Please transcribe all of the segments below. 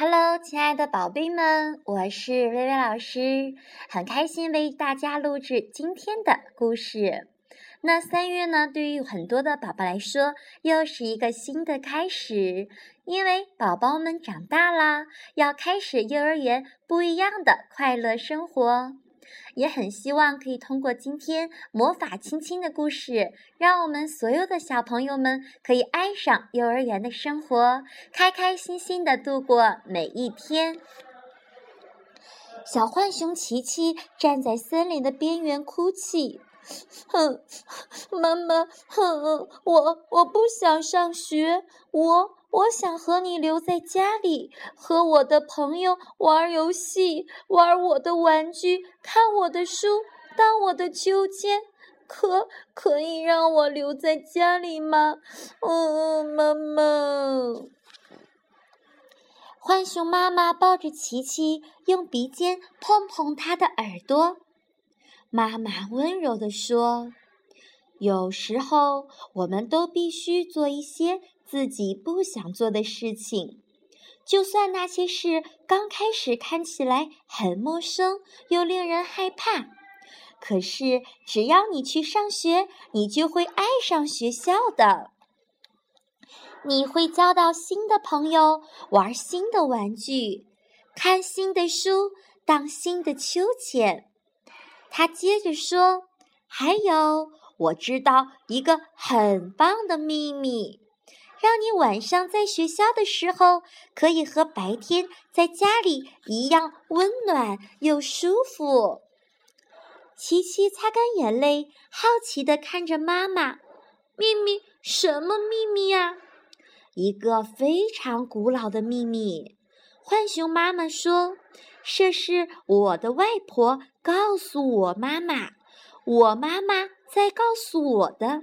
Hello，亲爱的宝贝们，我是薇薇老师，很开心为大家录制今天的故事。那三月呢，对于很多的宝宝来说，又是一个新的开始，因为宝宝们长大啦，要开始幼儿园不一样的快乐生活。也很希望可以通过今天魔法亲亲的故事，让我们所有的小朋友们可以爱上幼儿园的生活，开开心心的度过每一天。小浣熊琪琪站在森林的边缘哭泣，哼，妈妈，哼，我我不想上学，我。我想和你留在家里，和我的朋友玩游戏，玩我的玩具，看我的书，荡我的秋千。可可以让我留在家里吗？嗯，妈妈。浣熊妈妈抱着琪琪，用鼻尖碰碰他的耳朵。妈妈温柔地说：“有时候，我们都必须做一些。”自己不想做的事情，就算那些事刚开始看起来很陌生又令人害怕，可是只要你去上学，你就会爱上学校的。你会交到新的朋友，玩新的玩具，看新的书，荡新的秋千。他接着说：“还有，我知道一个很棒的秘密。”让你晚上在学校的时候，可以和白天在家里一样温暖又舒服。琪琪擦干眼泪，好奇地看着妈妈：“秘密？什么秘密呀？”一个非常古老的秘密。浣熊妈妈说：“这是我的外婆告诉我妈妈，我妈妈在告诉我的，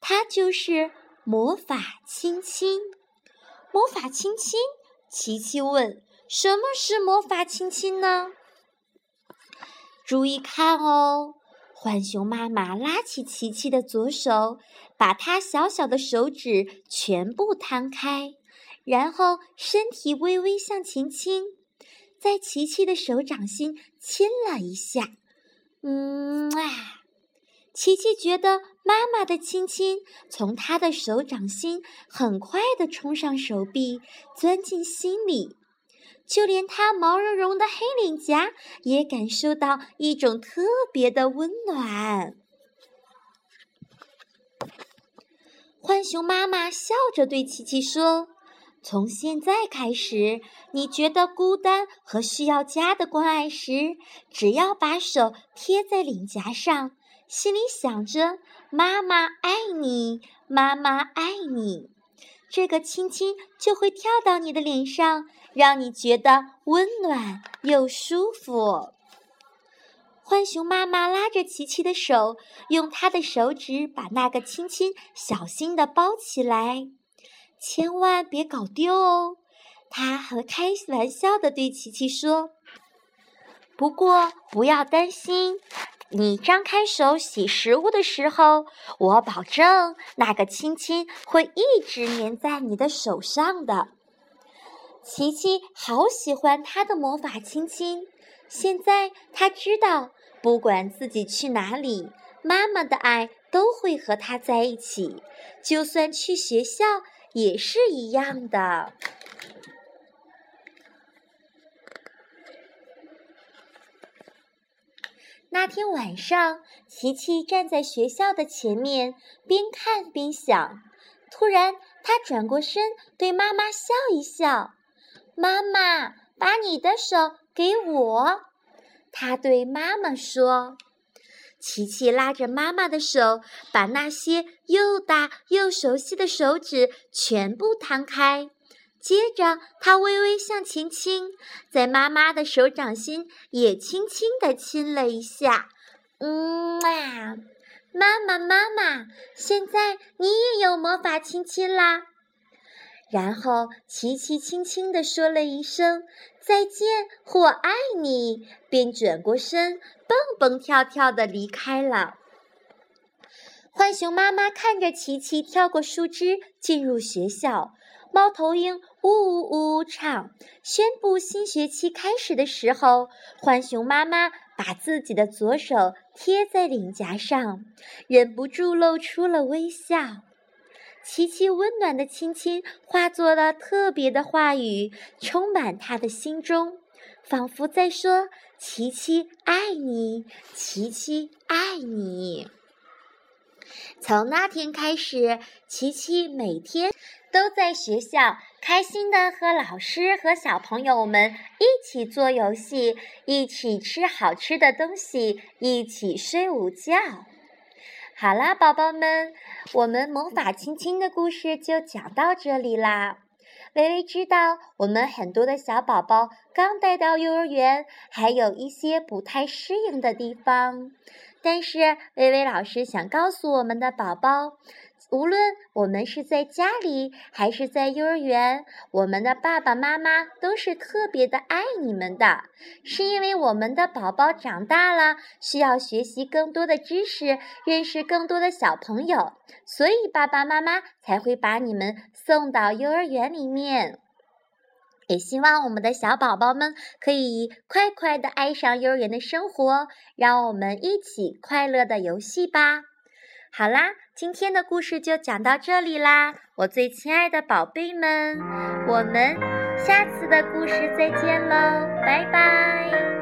她就是。”魔法亲亲，魔法亲亲。琪琪问：“什么是魔法亲亲呢？”注意看哦！浣熊妈妈拉起琪琪的左手，把她小小的手指全部摊开，然后身体微微向前倾，在琪琪的手掌心亲了一下。嗯啊！琪琪觉得妈妈的亲亲从她的手掌心很快地冲上手臂，钻进心里，就连她毛茸茸的黑脸颊也感受到一种特别的温暖。浣熊妈妈笑着对琪琪说：“从现在开始，你觉得孤单和需要家的关爱时，只要把手贴在脸颊上。”心里想着“妈妈爱你，妈妈爱你”，这个亲亲就会跳到你的脸上，让你觉得温暖又舒服。浣熊妈妈拉着琪琪的手，用她的手指把那个亲亲小心地包起来，千万别搞丢哦。她和开玩笑的对琪琪说：“不过不要担心。”你张开手洗食物的时候，我保证那个亲亲会一直粘在你的手上的。琪琪好喜欢他的魔法亲亲，现在他知道，不管自己去哪里，妈妈的爱都会和他在一起，就算去学校也是一样的。那天晚上，琪琪站在学校的前面，边看边想。突然，他转过身，对妈妈笑一笑：“妈妈，把你的手给我。”他对妈妈说。琪琪拉着妈妈的手，把那些又大又熟悉的手指全部摊开。接着，他微微向前倾，在妈妈的手掌心也轻轻地亲了一下。嗯啊，妈妈，妈妈，现在你也有魔法亲亲啦！然后琪琪轻轻地说了一声“再见，我爱你”，便转过身，蹦蹦跳跳地离开了。浣熊妈妈看着琪琪跳过树枝进入学校，猫头鹰呜呜呜唱，宣布新学期开始的时候，浣熊妈妈把自己的左手贴在领夹上，忍不住露出了微笑。琪琪温暖的亲亲化作了特别的话语，充满他的心中，仿佛在说：“琪琪爱你，琪琪爱你。”从那天开始，琪琪每天都在学校开心的和老师和小朋友们一起做游戏，一起吃好吃的东西，一起睡午觉。好啦，宝宝们，我们魔法亲亲的故事就讲到这里啦。微微知道，我们很多的小宝宝刚带到幼儿园，还有一些不太适应的地方，但是微微老师想告诉我们的宝宝。无论我们是在家里还是在幼儿园，我们的爸爸妈妈都是特别的爱你们的。是因为我们的宝宝长大了，需要学习更多的知识，认识更多的小朋友，所以爸爸妈妈才会把你们送到幼儿园里面。也希望我们的小宝宝们可以快快的爱上幼儿园的生活，让我们一起快乐的游戏吧。好啦，今天的故事就讲到这里啦，我最亲爱的宝贝们，我们下次的故事再见喽，拜拜。